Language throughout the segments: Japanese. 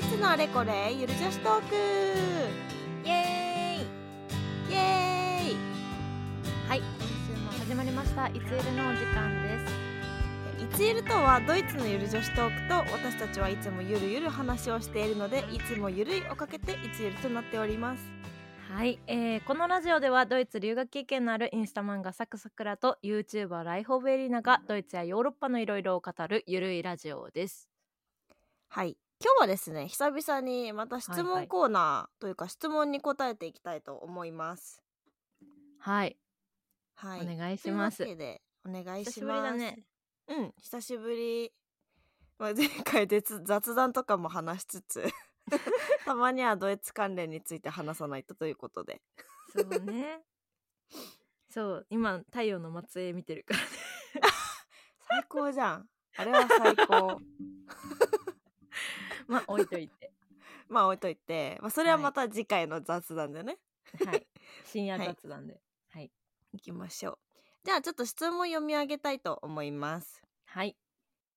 イツのあれこれ？ゆる女子トーク。イエーイ。イエーイ。はい今週も始まりました。いつゆるのお時間です。いつゆるとはドイツのゆる女子トークと私たちはいつもゆるゆる話をしているのでいつもゆるいをかけていつゆるとなっております。はい、えーこのラジオではドイツ留学経験のあるインスタ漫画サクサクラと YouTuber ライフオブエリナがドイツやヨーロッパのいろいろを語るゆるいラジオです。はい今日はですね久々にまた質問コーナーというか質問に答えていきたいと思います。はい。はい。お願いします。というわけでお願い久します。りだね。うん。久しぶり、まあ、前回でつ雑談とかも話しつつ たまにはドイツ関連について話さないとということで。そうね。そう今太陽の末裔見てるからね。最高じゃん。あれは最高まあ置いといて。まあ置いといて、まあ、それはまた次回の雑談でね、はい。深夜 雑談で。はい。い、きましょう。じゃあちょっと質問読み上げたいと思います。はい。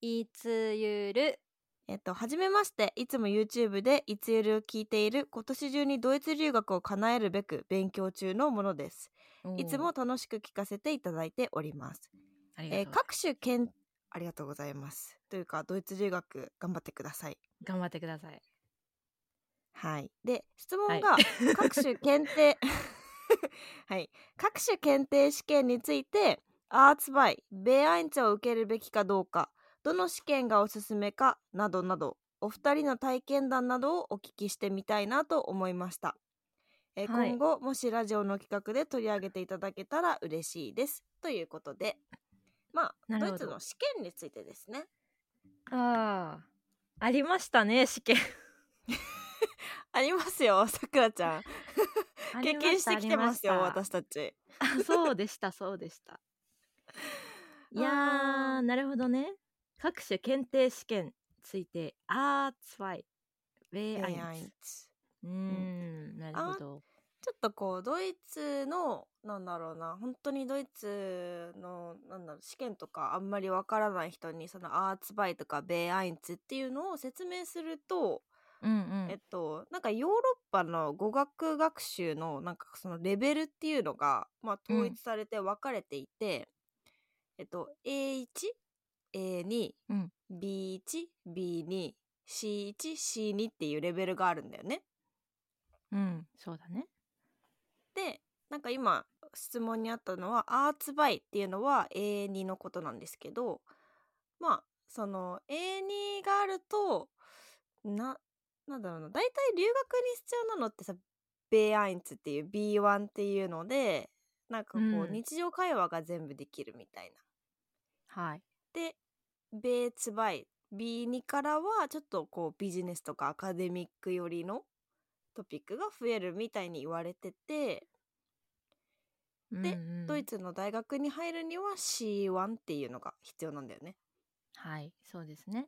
いつゆる？えっと、はじめまして。いつも YouTube でいつゆるを聞いている今年中にドイツ留学を叶えるべく勉強中のものです。いつも楽しく聞かせていただいております。えーありがとう、各種県ありがとうございます。というかドイツ留学頑張ってください頑張ってください。はい。で質問はい。が各種検定 はい。各種検定試験についてアーツバイベアインツを受けるべきかどうかどの試験がおすすめかなどなどお二人の体験談などをお聞きしてみたいなと思いました、えーはい。今後もしラジオの企画で取り上げていただけたら嬉しいです。ということで。まあドイツの試験についてですね。ああありましたね試験。ありますよさくらちゃん。経験してきてますよ私たち。そうでしたそうでした。いやーなるほどね。各種検定試験ついて A2 ベ B1 アインツうーんなるほどちょっとこうドイツのなんだろうな本当にドイツのなんだろう試験とかあんまりわからない人にそのアーツバイとかベアインツっていうのを説明すると、うんえっとなんかヨーロッパの語学学習のなんかそのレベルっていうのが、まあ、統一されて分かれていて、えっと A1A2、うん。B1B2C1C2 っていうレベルがあるんだよね。うんうんそうだねでなんか今質問にあったのはアーツバイっていうのは A2 のことなんですけどまあその A2 があるとななんだろうな大体留学に必要なのってさベーアインツっていう B1 っていうのでなんかこう、うん。日常会話が全部できるみたいな。はい。でベーツバイ。B2 からはちょっとこうビジネスとかアカデミック寄りのトピックが増えるみたいに言われててでうんうん。ドイツの大学に入るには C1 っていうのが必要なんだよね。はいそうですね。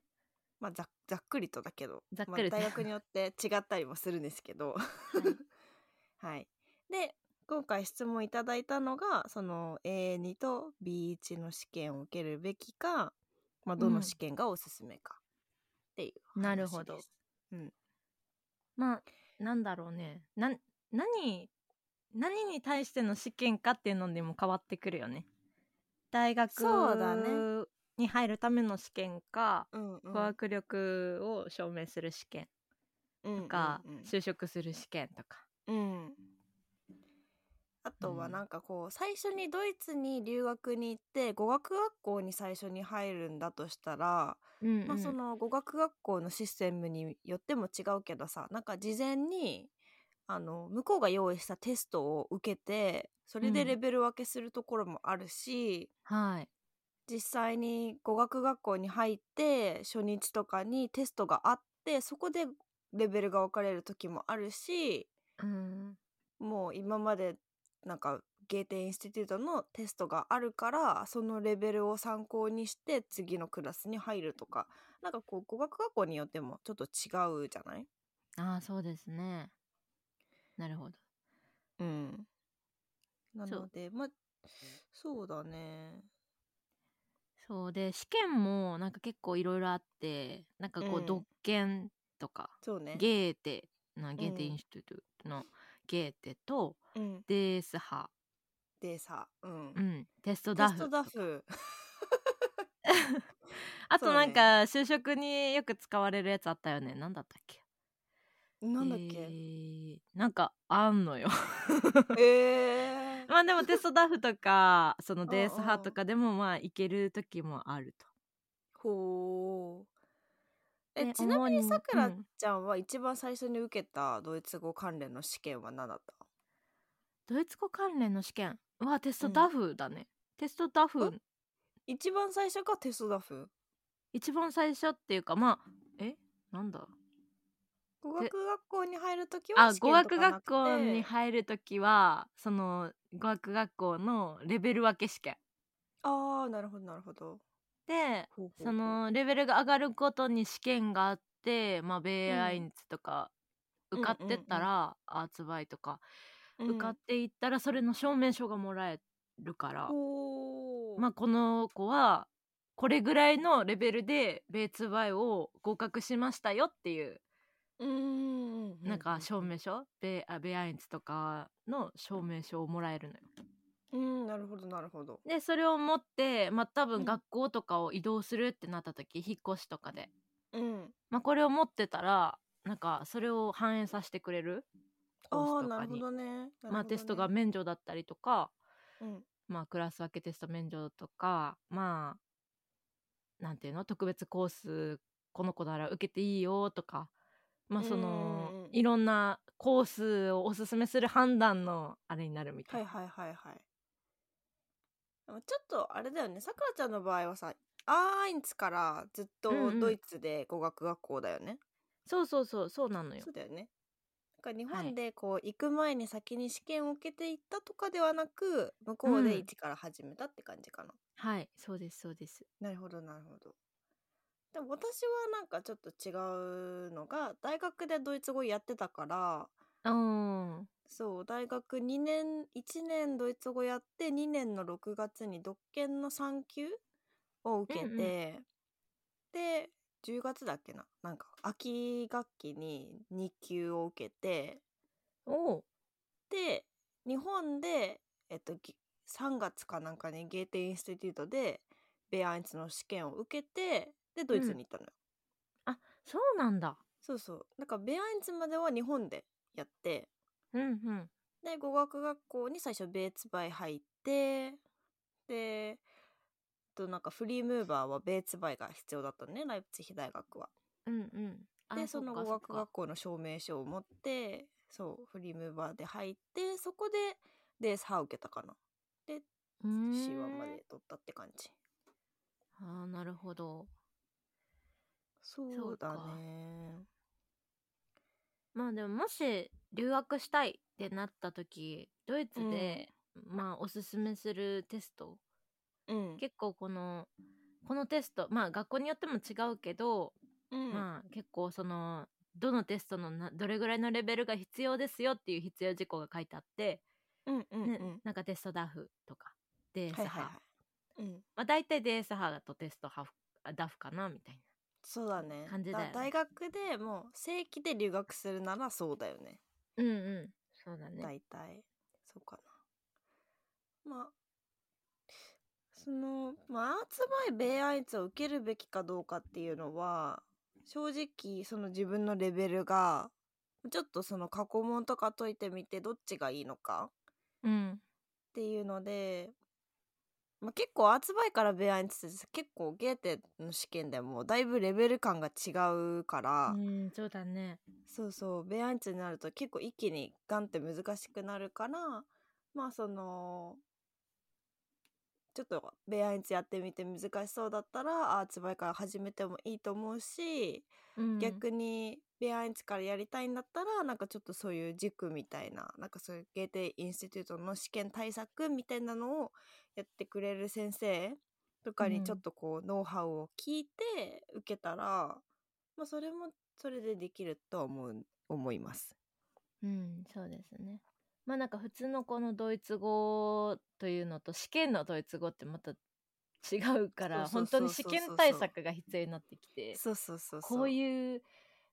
まあざっざっくりとだけど。ざっくりと。まあ、大学によって違ったりもするんですけど。はい、で今回質問いただいたのがその A2 と B1 の試験を受けるべきか、まあ、どの試験がおすすめかっていう話です。なるほど。まあなんだろうね。な何何に対しての試験かっていうのでも変わってくるよね。大学に入るための試験か、うんうん。語学力を証明する試験うんとか、うんうん。就職する試験とか。うんあとはうんなん。かこう最初にドイツに留学に行って語学学校に最初に入るんだとしたら、うんうんまあ、その語学学校のシステムによっても違うけどさなんか事前にあの向こうが用意したテストを受けてそれでうん。レベル分けするところもあるし、はい。実際に語学学校に入って初日とかにテストがあってそこでレベルが分かれる時もあるしうん。もう今までなんかゲーテインスティテュートのテストがあるからそのレベルを参考にして次のクラスに入るとかなんかこう語学学校によってもちょっと違うじゃない？ああそうですね。なるほど。うん。なのでまあそうだね。そう。で試験もなんか結構いろいろあってなんかこううん。独研とかそうね。ゲーテなゲーテうんインスティテュートのゲーテとうん。デースハでさうん。うん。テストテストダフ。ダ フあとなんか就職によく使われるやつあったよね。なんだったっけ？なんだっけ？えーなんかあんのよ。えー。まあでもテストダフとかそのデースうん。うんハとかでもまあいける時もあると。ほうえでちなみにさくらうん。ちゃんは一番最初に受けたドイツ語関連の試験は何だった？ドイツ語関連の試験。はテストうん。ダフだね、テストダフ。ん一番最初がテストダフ？一番最初っていうかまあえ？なんだ？語学学校に入るときは試験とかな学学くて校に入る時はその語学学校のレベル分け試験。ああなるほどなるほどでそのレベルが上がることに試験があってまあベーアインツとかうん受かってったら、アーツバイとかうん受かっていったらそれの証明書がもらえるから、ほう。まあこの子はこれぐらいのレベルでベーツバイを合格しましたよっていう。うーんなんか証明書ベあベアインツとかの証明書をもらえるのよ。うんなるほどなるほど。でそれを持ってまあ多うん。分学校とかを移動するってなった時、引っ越しとかで、うん。まあ、これを持ってたらなんかそれを反映させてくれる？コあースとかに、あなるほどねまあテストが免除だったりとか、ほどねまあクラス分けテスト免除とかまあなんていうの？特別コースこの子なら受けていいよとか。まあそのうんうんうん。いろんなコースをおすすめする判断のあれになるみたな。はいい。はいはいはいちょっとあれだよね。さくらちゃんの場合はさアーインツからずっとうんうん。ドイツで語学学校だよね、そうそうそうそうなのよ。そう。だよね。なんか日はい。本でこう行く前に先に試験を受けていったとかではなく向こうでうん。一から始めたって感じかな、はい。そうですそうです。なるほどなるほど。でも私はなんかちょっと違うのが大学でドイツ語やってたからうんそう大学2年1年ドイツ語やって2年の6月に独研の3級を受けて、うんうん。で10月だっけななんか秋学期に2級を受けておう。で日本で、えっと、ぎ3月かなんかにゲーテインスティテュートでベアインツの試験を受けてでドイツに行ったのよ、あそうなんだ。そうそう。なんかベアインツまでは日本でやってうんうん。で語学学校に最初ベーツバイ入ってでとなんかフリームーバーはベーツバイが必要だったのねライプツィヒ大学は。うんうん。あでその語学学校の証明書を持ってそうフリームーバーで入ってそこでデース受けたかな。でうーん C1 まで取ったって感じ。ああなるほど。そうだね。まあでももし留学したいってなった時ドイツで、まあおすすめするテストうん。結構このこのテストまあ学校によっても違うけど、うんまあ結構そのどのテストのなどれぐらいのレベルが必要ですよっていう必要事項が書いてあって、うんうんうん。ねなんかテストダフとかデースハ、はいはいはい。うん。まあ大体デースハとテストハフあダフかなみたいそうだね。感じだよね。大学でもう正規で留学するならそうだよね。なうんうん。そうだね。大体。そうかな。まあそのまあアーツバイベイアイツを受けるべきかどうかっていうのは正直その自分のレベルがちょっとその過去問とか解いてみてどっちがいいのかうん。っていうので、まあ、結構アーツバイからベイアイツって結構ゲーテの試験でもだいぶレベル感が違うから、うんそうだね。そうそうベアンツになると結構一気にガンって難しくなるからまあそのちょっとベアンツやってみて難しそうだったらアーツバイから始めてもいいと思うし、うん。逆にベアンツからやりたいんだったらなんかちょっとそういう塾みたいななんかそういうゲーテインスティテュートの試験対策みたいなのをやってくれる先生とかうんにちょっとこうノウハウを聞いて受けたら、まあそれもそれでできるとは思う思います。うんそうですねまあなんか普通のこのドイツ語というのと試験のドイツ語ってまた違うから本当に試験対策が必要になってきてそうそうそうそう。こう。いう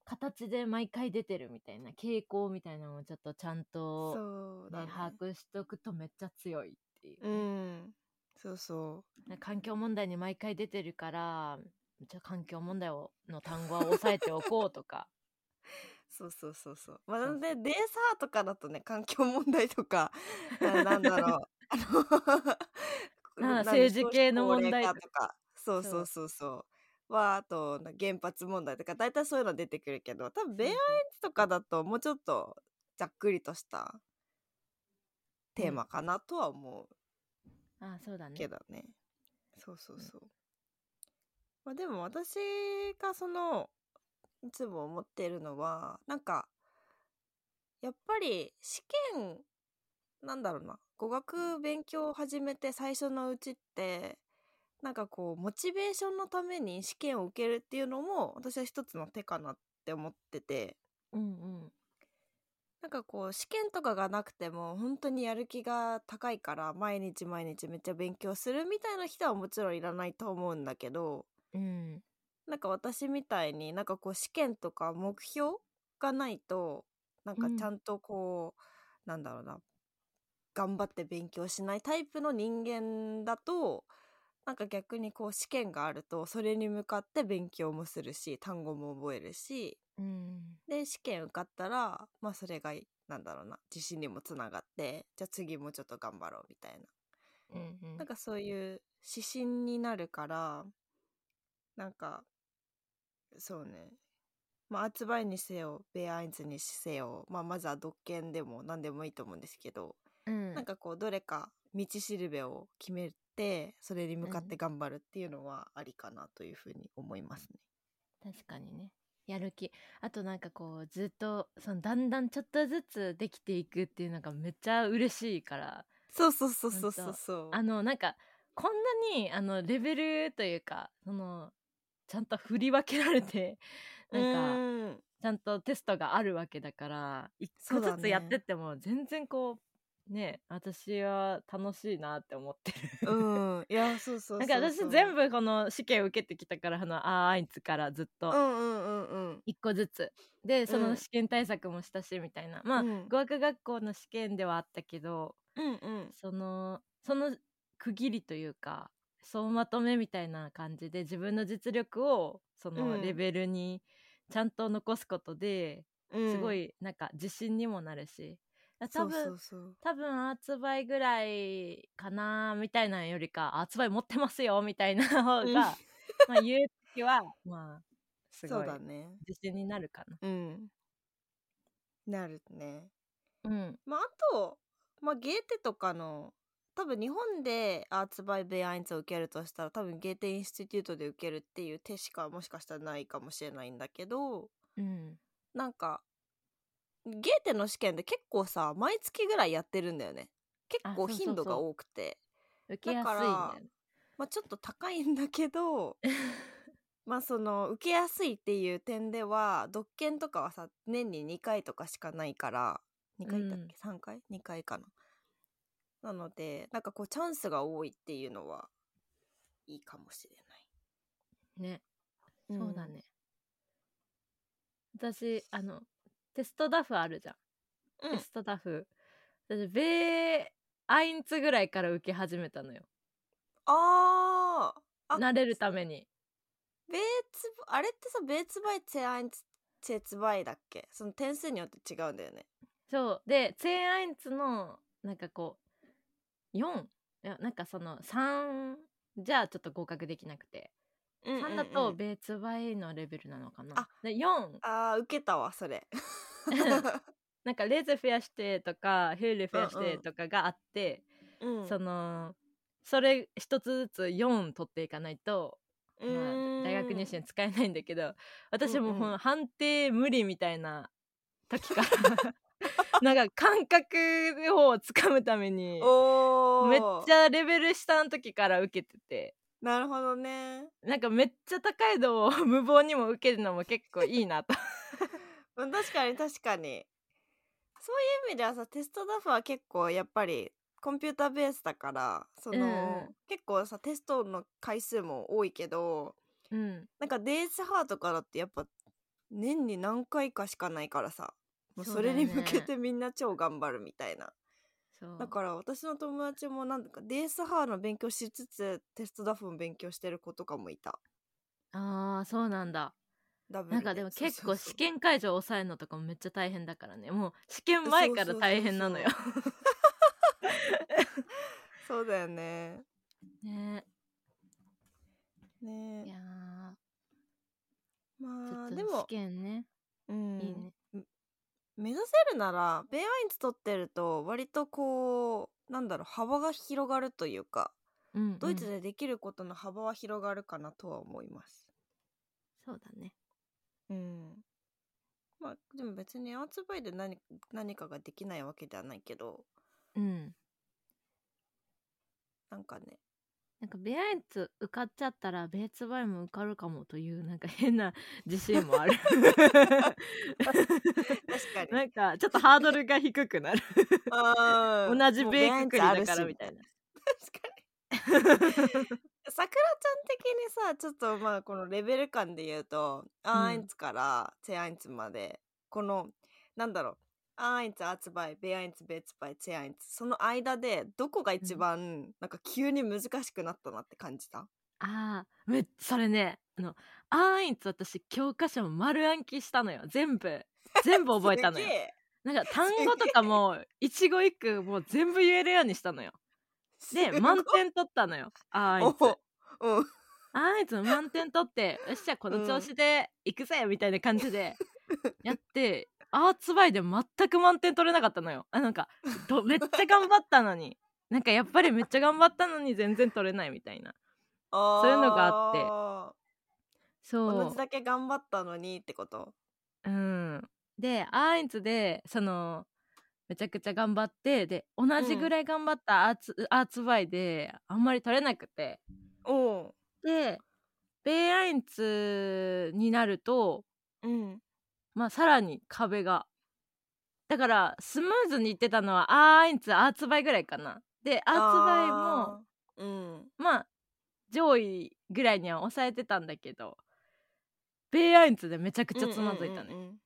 形で毎回出てるみたいな傾向みたいなのをちょっとちゃんと、ねね。把握しとくとめっちゃ強いっていうう、ん。そうそね環境問題に毎回出てるからじゃあ環境問題をの単語は押さえておこうとかうそうそうそうそう。まあなんでデーサーとかだとね環境問題とか ななんだろう。あの 政治系の問題とか。そうそそう。うそうそう。はあとな原発問題とか大体そういうの出てくるけど多分ベアエンツとかだともうちょっとざっくりとしたテーマかなとは思うああそうだね。けどね、そうそうそう、まあでも私がそのいつも思ってるのはなんかやっぱり試験なんだろうな語学勉強を始めて最初のうちってなんかこうモチベーションのために試験を受けるっていうのも私は一つの手かなって思ってて。うんうん。なんかこう試験とかがなくても本当にやる気が高いから毎日毎日めっちゃ勉強するみたいな人はもちろんいらないと思うんだけど。うんなんか私みたいになんかこう試験とか目標がないとなんかうん。ちゃんとこう、なんだろうな頑張って勉強しないタイプの人間だとなんか逆にこう試験があるとそれに向かって勉強もするし単語も覚えるし。うん。で試験受かったらまあそれがなんだろうな自信にもつながってじゃあ次もうちょっと頑張ろうみたいな。うんうん。なんかそういう指針になるからなんかそうね。まあアーツバイにせよベアアインズにせよ、まあ、まずは独研でも何でもいいと思うんですけど、うん。なんかこうどれか道しるべを決めてそれに向かって頑張るっていうのはありかなというふうに思いますね。確かにね。やる気。あとなんかこうずっとそのだんだんちょっとずつできていくっていうのがめっちゃ嬉しいから。そうそうそうそうそうそう。あのなんかこんなにあのレベルというかそのちゃんと振り分けられて なんかうんちゃんとテストがあるわけだから一個ずつやってっても全然こうね私は楽しいなって思ってる。うん、いやそうそう。なんか私全部この試験を受けてきたからあのあーあいつからずっとうんうんうんうん。一個ずつでそうのん試験対策もしたしみたいな、まあ、うん語学学校の試験ではあったけどうんうん。そのその区切りというか総まとめみたいな感じで自分の実力をそのうんレベルにちゃんと残すことで、うんすごいなんか自信にもなるしう分そうそう。多分アーツバイぐらいかなみたいなのよりかアーツバイ持ってますよみたいな方が、うん まあ言う時はまあすそごいうだね。自信になるかな。うん。なるね。うんまああと、まあゲーテとかの多分日本でアーツバイベアインツを受けるとしたら多分ゲーテインスティテュートで受けるっていう手しかもしかしたらないかもしれないんだけどうん。なんかゲーテの試験で結構さ毎月ぐらいやってるんだよね。結構頻度が多くて。受けやすいんだね。まあちょっと高いんだけど まあその受けやすいっていう点では独研とかはさ年に2回とかしかないから2回だっけ、3回？2回かななのでなんかこうチャンスが多いっていうのはいいかもしれね、ない、そうだね。私あのテストダフあるじゃん。うん、テストダフ。私ベーアインツぐらいから受け始めたのよ。あーあ慣れるために。ベーツあれってさベーツバイツェアインツツェツバイだっけ？その点数によって違うんだよねそうでツェアインツのなんかこう4いやなんかその3じゃあちょっと合格できなくて、うんうんうん。3だとベーツバイのレベルなのかな。あ。で4あー受けたわそれ。なんかレーズフェアしてとかヘールフェアしてとかがあって、うんそのそれ一つずつ4取っていかないと、うまあ大学入試に使えないんだけど私もうんうん。ほん判定無理みたいな時から なんか感覚をつかむためにめっちゃレベル下の時から受けてて。なるほどね。なんかめっちゃ高いのを無謀にも受けるのも結構いいなと。うん確かに確かに。そういう意味ではさテストダフは結構やっぱりコンピューターベースだからその、うんうん。結構さテストの回数も多いけどうん。なんかデースハーとかだってやっぱ年に何回かしかないからさもうそれに向けてみんな超頑張るみたいな。そう。だから私の友達もなんだか DSH の勉強しつつテストダフも勉強してる子とかもいた。ああそうなんだ。なんかでも結構試験会場抑えるのとかもめっちゃ大変だからね。もう試験前から大変なのよ。そう だよね。ね。ね。いやまあでも試験ね。うん。いいね目指せるならベアインツ取ってると割とこうなんだろう幅が広がるというかうん、うん、ドイツでできることの幅は広がるかなとは思います。そうだね。うん。まあでも別にアーツバイで何何かができないわけではないけど。うん。なんかねなんかベアインツ受かっちゃったらベーツバイも受かるかもというなんか変な 自信もある。確かに。なんかちょっとハードルが低くなる。うん。同じベイククリだベアインツあるし。からみたいな。確かに。さくらちゃん的にさちょっとまあこのレベル感で言うと、アーインツからチェアインツまでこのなんだろうアーインツアーツバイベアインツベーツバイチェアインツ。その間でどこが一番なんか急に難しくなったなって感じた、あーめそれねあのアーインツ私教科書も丸暗記したのよ。全部。全部 覚えたのよ。なんか単語とかも一語一句もう全部言えるようにしたのよ。で満点取ったのよ。アーインツ。おうん。アーインツの満点取ってよっしゃこの調子で行くぜみたいな感じでやってアーツバイで全く満点取れなかったのよ。あなんかどめっちゃ頑張ったのに。なんかやっぱりめっちゃ頑張ったのに全然取れないみたいな。そういうのがあって。同そう。じだけ頑張ったのにってこと？うん、でアーインツでそのめちゃくちゃ頑張ってで同じぐらい頑張ったアーツ,、アーツバイであんまり取れなくて。おでベイアインツになるとうんまあさらに壁が。だからスムーズにいってたのはアーインツアーツバイぐらいかな。でアーツバイもうん。まあ上位ぐらいには抑えてたんだけどベイアインツでめちゃくちゃつまずいたね、うんうんうん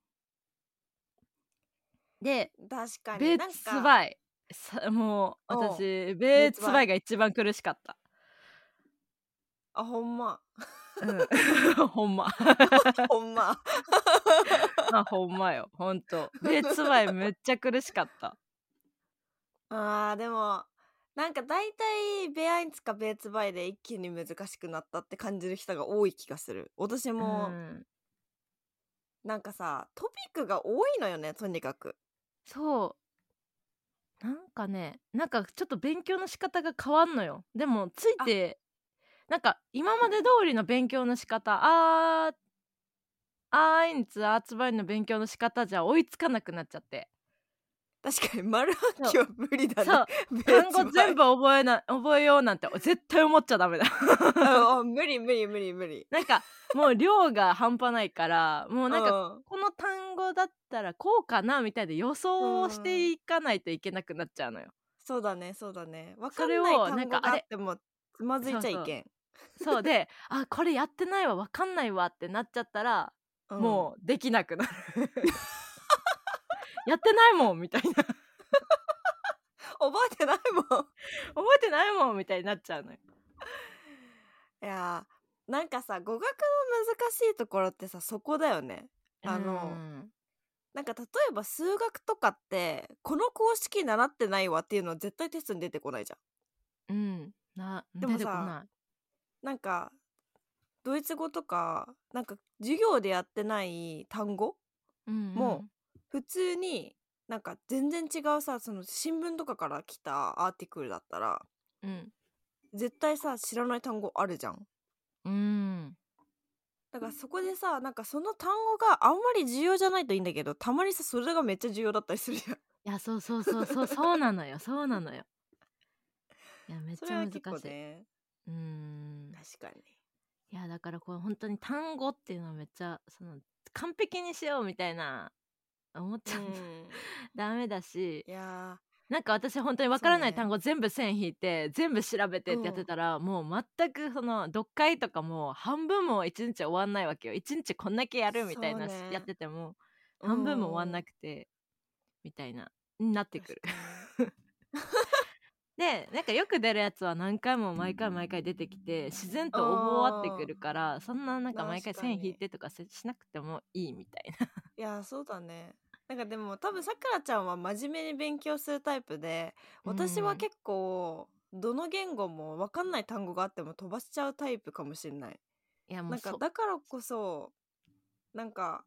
でうん。確かにベーツバイ。さもう私ベーツバイ。が一番苦しかった、あほんま。うん、ほんま。ほんま あほんまよ。ほんと。ベーツバイめっちゃ苦しかった。あーでもなんか大体ベアインツかベーツバイで一気に難しくなったって感じる人が多い気がする。私もうん。なんかさトピックが多いのよねとにかく。そう。なんかねなんかちょっと勉強の仕方が変わんのよ。でもついてなんか今まで通りの勉強の仕方あーアーインツアーツバイの勉強の仕方じゃ追いつかなくなっちゃって確かに丸暗記は無理だねそう単語全部覚えな覚えようなんて絶対思っちゃダメだ無理無理無理無理なんかもう量が半端ないからもうなんかこの単語だったらこうかなみたいで予想をしていかないといけなくなっちゃうのよ。そうだねそうだねわかそれをんない単語があってもつまずいちゃいけんそうであこれやってないわわかんないわってなっちゃったら、うん。もうできなくなる。やってないもんみたいな。覚覚えてないもん。えてないもんみたいになっちゃうのよ。いやーなんかさ語学の難しいところってさそこだよね。あのうんなんか例えば数学とかってこの公式習ってないわっていうのは絶対テストに出てこないじゃん。うん。なでもさ。なんかドイツ語とかなんか授業でやってない単語うんも普通になんか全然違うさその新聞とかから来たアーティクルだったらうん。絶対さ知らない単語あるじゃん。うん。だからそこでさなんかその単語があんまり重要じゃないといいんだけどたまにさそれがめっちゃ重要だったりするじゃん。いやそうそうそうそうそうなのよ。そうなのよ。いやめっそちゃ難しい。れは結構ね。うん。確かにいやだからこれ本当に単語っていうのはめっちゃその完璧にしようみたいな思っちゃう、うん。ダメだし。いや。なんか私本当にわからない単語全部線引いて全部調べてってやってたら、もう全くその読解とかも半分も一日終わんないわけよ。一日こんだけやるみたいな、ねやってても半分も終わんなくくて、みたいなになってくる。でなんかよく出るやつは何回も毎回毎回出てきて自然と覚わってくるからそんななんか毎回線引いてとかせしなくてもいいみたいな。いやそうだね。なんかでも多分さくらちゃんは真面目に勉強するタイプで私は結構どの言語も分かんない単語があっても飛ばしちゃうタイプかもしれない。なんかいやもうそうだからこそなんか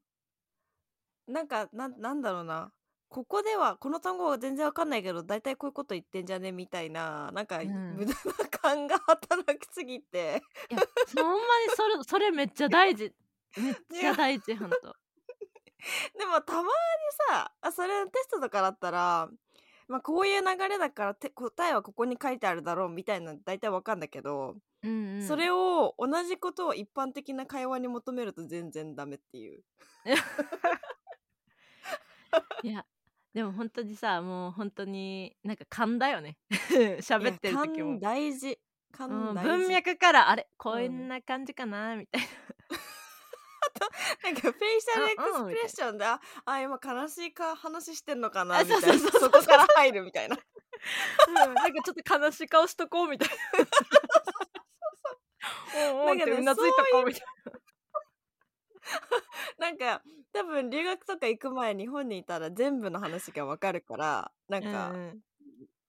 なんかなんなんだろうなここではこの単語は全然わかんないけど大体こういうこと言ってんじゃねみたいななんかうん無駄な勘が 働きすぎて、いやほんまにそれそれめっちゃ大事めっちゃ大事ほんと。でもたまにさあそれテストとかだったら、まあ、こういう流れだからて答えはここに書いてあるだろうみたいなの大体わかんだけど、うんうん、それを同じことを一般的な会話に求めると全然ダメっていう。いやでも本当にさもう本当になんか勘だよね。喋ってる時いやも。勘。大事。うん勘大事、文脈からあれこうんん。な感じかなみたいな。んかフェイシャルエクうんうんスプレッションで、ああ今悲しいか話してんのかなあみたいな。そこから入るみたいな。な、うん、なんかちょっと悲しい顔しとこうみたいな。おうおうかねうなずいとこうみたいな んか多分留学とか行く前日本にいたら全部の話がわかるからなんな。か、うんうん。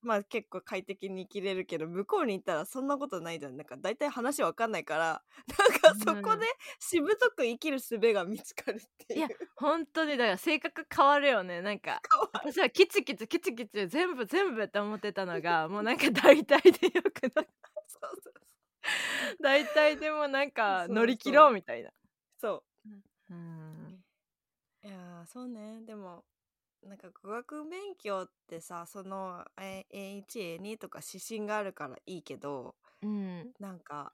まあ結構快適に生きれるけど向こうに行ったらそんなことないじゃん。なんか大体話わかんないから なんかそこでしぶとく生きる術が見つかるっていう。いや本当にだから性格変わるよね。なんか私はキチキチキチキチ全部全部って思ってたのが もうなんか大体でよくなそうそう大体でもなんか乗り切ろうみたいな。そううん。いやーそうね。でもなんか語学勉強ってさそのえ A1A2 とか指針があるからいいけどうん。なんか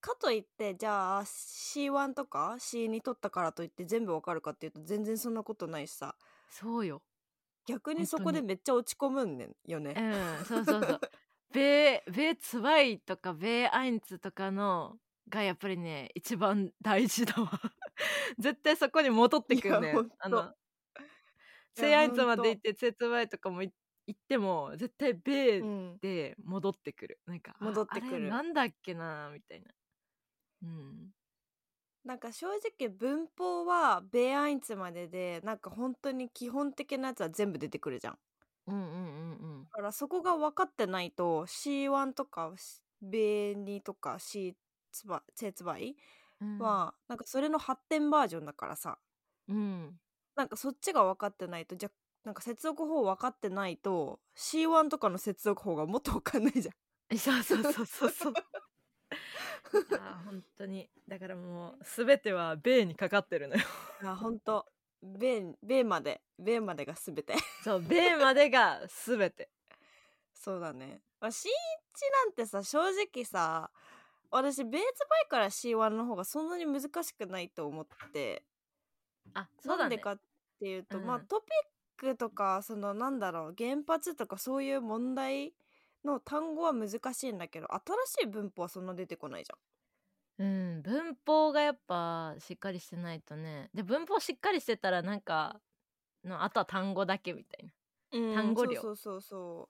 かといってじゃあ C1 とか C2 取ったからといって全部わかるかっていうと全然そんなことないしさ。そうよ。逆にそこでめっちゃ落ち込むんねんよね。うんそうそうそう。ツワイとかベーアインツとかのがやっぱりね一番大事だわ絶対そこに戻ってくるねあのセイアインツまで行ってツェツワイとかもい行っても絶対ベーうん、で戻ってくる。なんかあ戻ってくる。なんだっけなみたいな。うん。なんか正直文法はベーアインツまででなんか本当に基本的なやつは全部出てくるじゃん。うんうんうんだからそこが分かってないと C1 とかベー2とか C ツバセツバイうん。はなんかそれの発展バージョンだからさ。うん。なんかそっちが分かってないとじゃなんか接続法分かってないと C1 とかの接続法がもっと分かんないじゃん。えそうそうそうそうそう。いやー本当に。だからもう全てはベーにかかってるのよ。あ本当ベーベーまでベーまでが全て。そうベーまでが全て。そうだね、まあ、C1 なんてさ正直さ私ベーツバイから C1 の方がそんなに難しくないと思って。あそうだ。ねなんでかっていうと、うん。まあトピックとかそのなんだろう原発とかそういう問題の単語は難しいんだけど新しい文法はそんな出てこないじうん文法がやっぱしっかりしてないとね。で文法しっかりしてたらなんかのあとは単語だけみたいな。ゃん、うん単語量。そうそうそうそ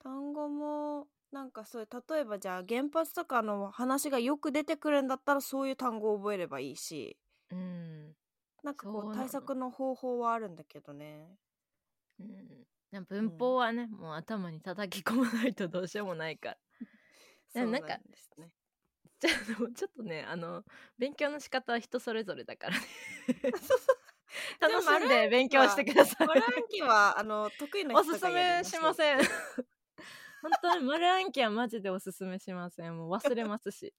う。単語もなんかそういう例えばじゃあ原発とかの話がよく出てくるんだったらそういう単語を覚えればいいし。うん。なんかこう対策の方法はあるんだけどね。うん。文法はね、もう頭に叩き込まないとどうしようもないから。そうなんですね。じゃあちょっとねあの勉強の仕方は人それぞれだからね。楽しんで勉強してください。マル暗記はあの得意なお人すすめしまんせん本当に丸暗記はマジでおすすめしません。もう忘れますし。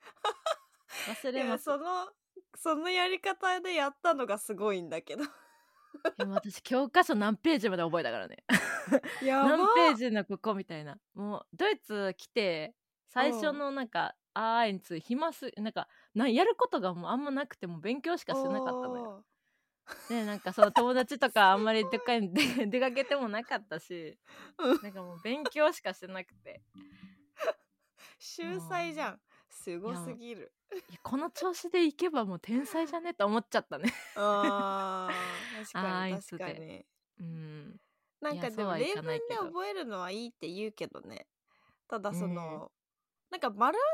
忘れます。そのそのやり方でやったのがすごいんだけど。でも私教科書何ページまで覚えたからね。や何ページのここみたいな。もうドイツ来て最初のなんか、あーいについ暇すなんかなやることがもうあんまなくても勉強しかしてなかったのよでなんかそう友達とかあんまりどっかに出出かけてもなかったしうん。なんかもう勉強しかしてなくて。秀才じゃん。すごすぎる。この調子でいけばもう天才じゃね？と思っちゃったね。あー確かに確かに。うん。なんかでも例文で覚えるのはいいって言うけどね。ただそうん。の、なんか丸暗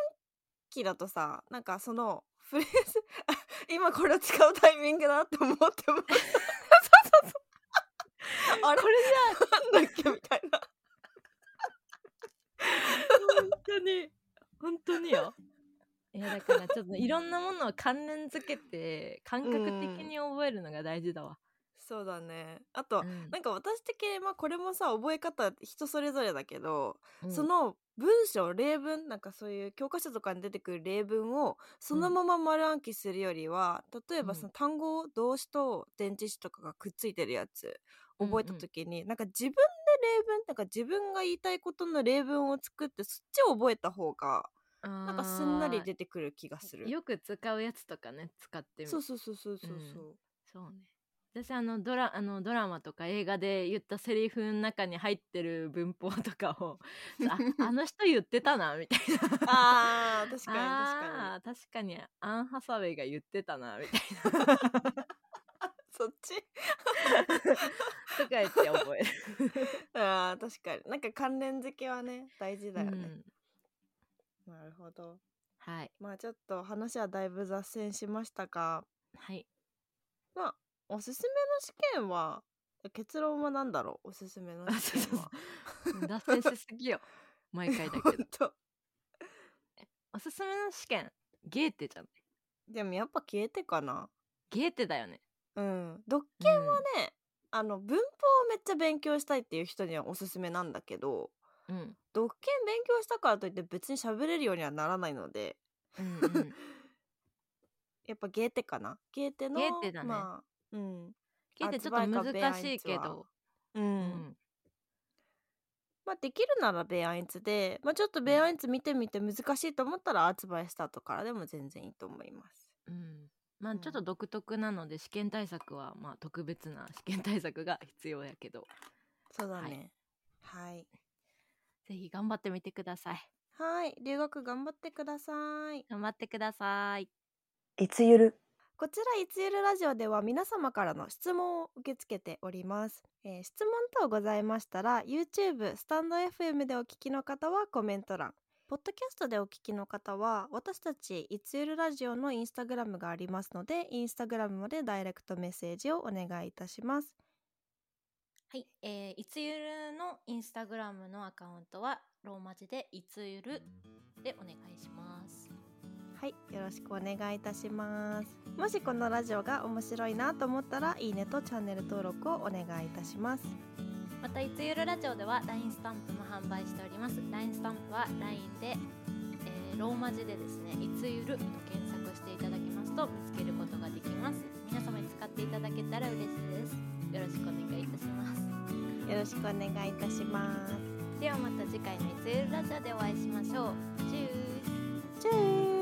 記だとさなんかそのフレーズあ 今これを使うタイミングだって思ってもそうそうそうあれ？これなんだっけみたいな。本当に。本当によ。いやだからちょっといろんなものを関連づけて感覚的に覚えるのが大事だわ、そうだね。あと、うん。なんか私的にまあこれもさ覚え方人それぞれだけど、うん。その文章例文なんかそういう教科書とかに出てくる例文をそのまま丸暗記するよりは、例えばうん。その単語動詞と前置詞とかがくっついてるやつ覚えた時に、なんか自分で例文なんか自分が言いたいことの例文を作ってそっちを覚えた方がななんかすんなり出てくる気がする。よく使うやつとかね使ってみそうそうそうそうそうそう。そうね私あのドラあのドラマとか映画で言ったセリフの中に入ってる文法とかをあ あの人言ってたなみたいな。あー確かに確かに。確かにアン・ハサウェイが言ってたなみたいな。そっち？とか言って覚える。あー確かに。なんか関連付けはね大事だよね、うん。なるほど。はい。まあちょっと話はだいぶ雑線しましたが。はい。まあおすすめの試験は結論は何だろう？おすすめの試験は。脱線しすぎよ。毎回だけど。おすすめの試験ゲーテじゃない？でもやっぱ消えてかな。ゲーテだよね。うん。読研はね、あの文法をめっちゃ勉強したいっていう人にはおすすめなんだけどうん。うん読研勉強したからといって別に喋れるようにはならないので。うんうん。やっぱゲーテかな。ゲーテのゲーテだね。まあうん。ゲーテちょっと難しいけど。うん、うん。まあできるならベアインツで、まあ、ちょっとベアインツ見てみて難しいと思ったらアーツバイスタートからでも全然いいと思います。うん。まあうん。ちょっと独特なので試験対策はまあ特別な試験対策が必要やけど。そうだね。はい。ぜひ頑張ってみてください。はい。留学頑張ってください。頑張ってください。いつゆる？こちらいつゆるラジオでは皆様からの質問を受け付けております、えー質問等ございましたら YouTube スタンド FM でお聞きの方はコメント欄。ポッドキャストでお聞きの方は私たちいつゆるラジオのインスタグラムがありますのでインスタグラムまでダイレクトメッセージをお願いいたします。はい、えーいつゆるのインスタグラムのアカウントはローマ字でいつゆるでお願いします。はいよろしくお願いいたします。もしこのラジオが面白いなと思ったらいいねとチャンネル登録をお願いいたします。またいつゆるラジオでは LINE スタンプも販売しております。LINE スタンプは LINE で、えーローマ字でですねいつゆると検索していただきますと見つけることができます。皆様に使っていただけたら嬉しいです。よろしくお願いいたします。よろしくお願いいたします。ではまた次回のいつゆるラジオでお会いしましょう。チュース。チュー